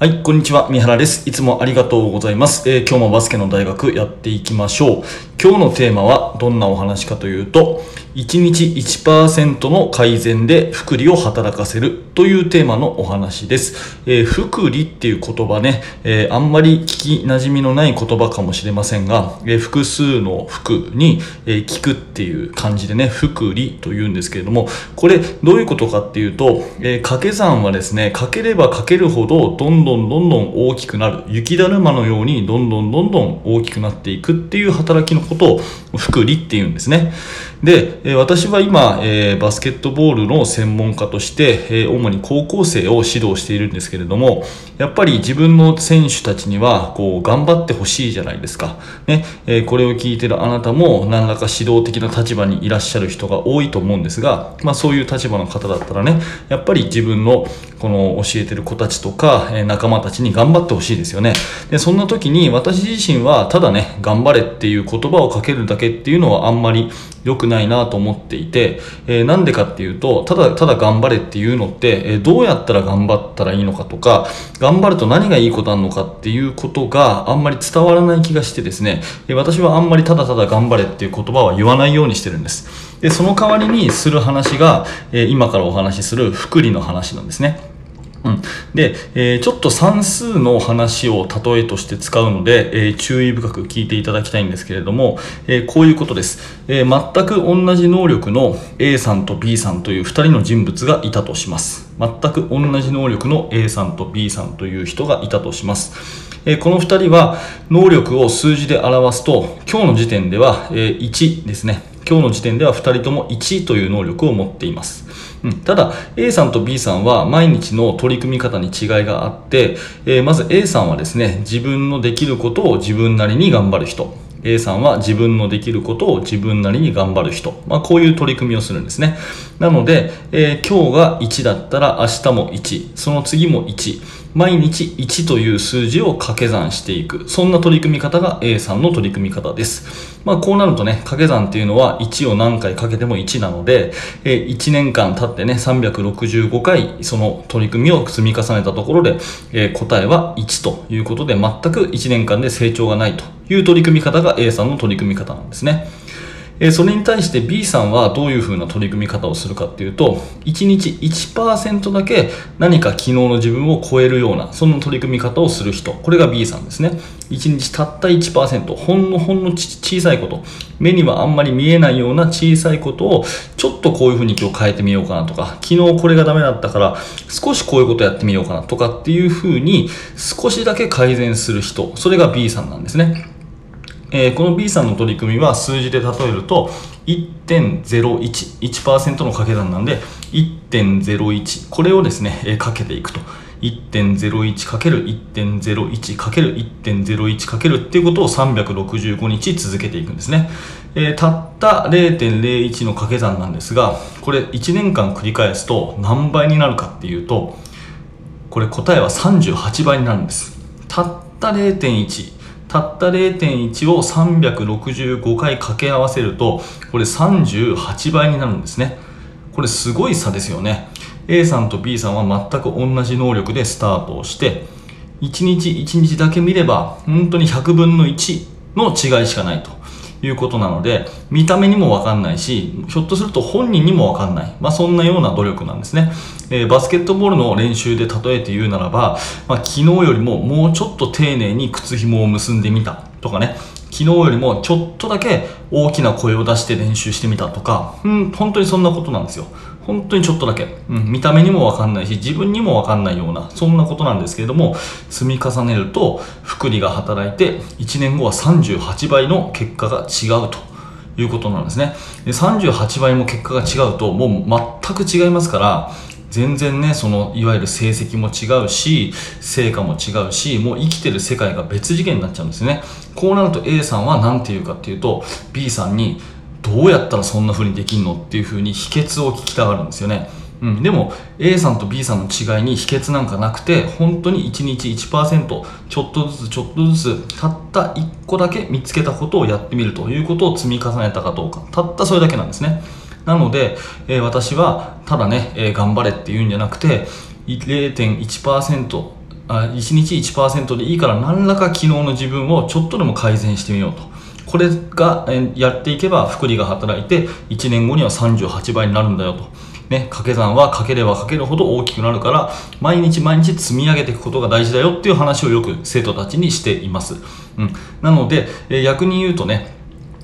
はい、こんにちは。三原です。いつもありがとうございます。えー今日もバスケの大学やっていきましょう。今日のテーマはどんなお話かというと、1日1%の改善で福利を働かせるというテーマのお話です。えー福利っていう言葉ね、えーあんまり聞き馴染みのない言葉かもしれませんが、えー複数の福に、え聞くっていう感じでね、福利というんですけれども、これどういうことかっていうと、え掛け算はですね、かければかけるほどどんどんどんどん大きくなる。雪だるまのようにどんどんどんどん大きくなっていくっていう働きのことを福利っていうんですね。で、私は今、えーバスケットボールの専門家として、えー主に高校生を指導しているんですけれども、やっぱり自分の選手たちには、こう、頑張ってほしいじゃないですか。ね、えーこれを聞いてるあなたも、何らか指導的な立場にいらっしゃる人が多いと思うんですが、まあそういう立場の方だったらね、やっぱり自分の、この教えてる子たちとか、え仲間たちに頑張ってほしいですよね。で、そんな時に私自身は、ただね、頑張れっていう言葉をかけるだけっていうのはあんまり良くないなと思っていて、えーなんでかっていうと、ただただ頑張れっていうのって、えーどうやったら頑張ったらいいのかとか、頑張ると何がいいことあるのかっていうことがあんまり伝わらない気がしてですね、えー私はあんまりただただ頑張れっていう言葉は言わないようにしてるんです。で、その代わりにする話が、え今からお話しする福利の話なんですね。うん、で、えーちょっと算数の話を例えとして使うので、えー注意深く聞いていただきたいんですけれども、えーこういうことです、えー全く同じ能力の A さんと B さんという2人の人物がいたとします。全く同じ能力の A さんと B さんという人がいたとします。えーこの2人は能力を数字で表すと今日の時点では、えー1ですね。今日の時点では2人とも1という能力を持っています。うん。ただ A さんと B さんは毎日の取り組み方に違いがあって、えーまず A さんはですね自分のできることを自分なりに頑張る人。A さんは自分のできることを自分なりに頑張る人、まあ、こういう取り組みをするんですね。なので、えー今日が1だったら明日も1その次も1毎日1という数字を掛け算していく。そんな取り組み方が A さんの取り組み方です。まあこうなるとね掛け算っていうのは1を何回かけても1なので、え1年間経ってね365回その取り組みを積み重ねたところで、え答えは1ということで全く1年間で成長がないという取り組み方が A さんの取り組み方なんですね。えそれに対して B さんはどういうふうな取り組み方をするかっていうと1日1%だけ何か昨日の自分を超えるようなそんな取り組み方をする人。これが B さんですね。1日たった1%ほんのほんの小さいこと。目にはあんまり見えないような小さいことをちょっとこういうふうに今日変えてみようかなとか。昨日これがダメだったから少しこういうことやってみようかなとかっていうふうに少しだけ改善する人。それが B さんなんですね。えーこの B さんの取り組みは数字で例えると1.01 1%の掛け算なんで1.01これをですね、えーかけていくと。1.01×1.01×1.01× かけるっていうことを365日続けていくんですね、えーたった0.01の掛け算なんですがこれ1年間繰り返すと何倍になるかっていうとこれ答えは38倍になるんです。たった0.1たった0.1を365回掛け合わせるとこれ38倍になるんですね。これすごい差ですよね。A さんと B さんは全く同じ能力でスタートをして1日1日だけ見れば本当に100分の1の違いしかないと。いうことなので見た目にもわかんないしひょっとすると本人にもわかんない、まあ、そんなような努力なんですね、えーバスケットボールの練習で例えて言うならば、まあ、昨日よりももうちょっと丁寧に靴紐を結んでみたとかね。昨日よりもちょっとだけ大きな声を出して練習してみたとか、うん、本当にそんなことなんですよ。本当にちょっとだけ、うん、見た目にもわかんないし自分にもわかんないようなそんなことなんですけれども積み重ねると福利が働いて1年後は38倍の結果が違うと。いうことなんですね。で38倍も結果が違うともう全く違いますから全然ねそのいわゆる成績も違うし成果も違うしもう生きてる世界が別次元になっちゃうんですね。こうなると A さんは何て言うかっていうと B さんにどうやったらそんな風にできんのっていう風に秘訣を聞きたがるんですよね。うん、でも A さんと B さんの違いに秘訣なんかなくて本当に1日1%ちょっとずつちょっとずつたった1個だけ見つけたことをやってみるということを積み重ねたかどうか。たったそれだけなんですね。なので、えー私はただね、えー頑張れっていうんじゃなくて0.1%あ1日1%でいいから何らか昨日の自分をちょっとでも改善してみようと。これがえやっていけば福利が働いて1年後には38倍になるんだよと。ね、掛け算はかければかけるほど大きくなるから毎日毎日積み上げていくことが大事だよっていう話をよく生徒たちにしています。うん、なので、え逆に言うとね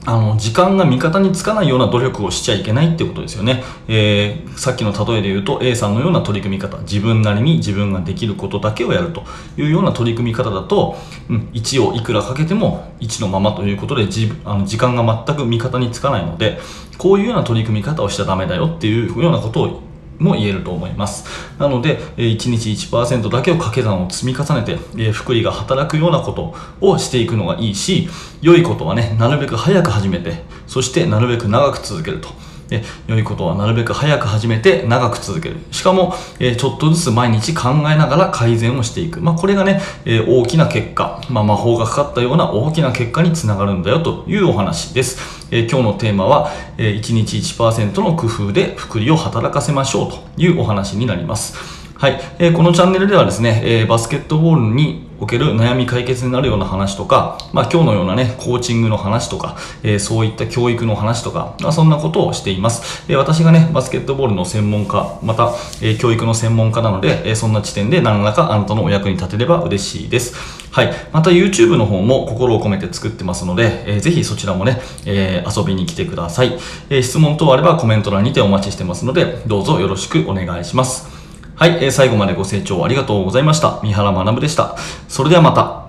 あの、時間が味方につかないような努力をしちゃいけないってことですよね。えー、さっきの例えで言うと A さんのような取り組み方、自分なりに自分ができることだけをやるというような取り組み方だと、うん、1をいくらかけても1のままということでじあの時間が全く味方につかないので、こういうような取り組み方をしちゃダメだよっていうようなことをも言えると思います。なので1日1%だけを掛け算を積み重ねて福利が働くようなことをしていくのがいいし良いことはねなるべく早く始めてそしてなるべく長く続けると。で良いことはなるべく早く始めて長く続ける。しかも、えー、ちょっとずつ毎日考えながら改善をしていく、まあ、これがね、えー、大きな結果、まあ、魔法がかかったような大きな結果につながるんだよというお話です、えー、今日のテーマは、え1日1%の工夫で福利を働かせましょうというお話になります。はい、えー、このチャンネルではですね、えー、バスケットボールにおける悩み解決になるような話とか、まあ、今日のようなね、コーチングの話とか、えー、そういった教育の話とか、まあ、そんなことをしています。え私がね、バスケットボールの専門家、また、え教育の専門家なので、えそんな地点で何らかあなたのお役に立てれば嬉しいです。はい。また YouTube の方も心を込めて作ってますので、えー、ぜひそちらもね、え、遊びに来てください。え、質問等あればコメント欄にてお待ちしてますので、どうぞよろしくお願いします。はい、えー、最後までご清聴ありがとうございました。三原学でした。それではまた。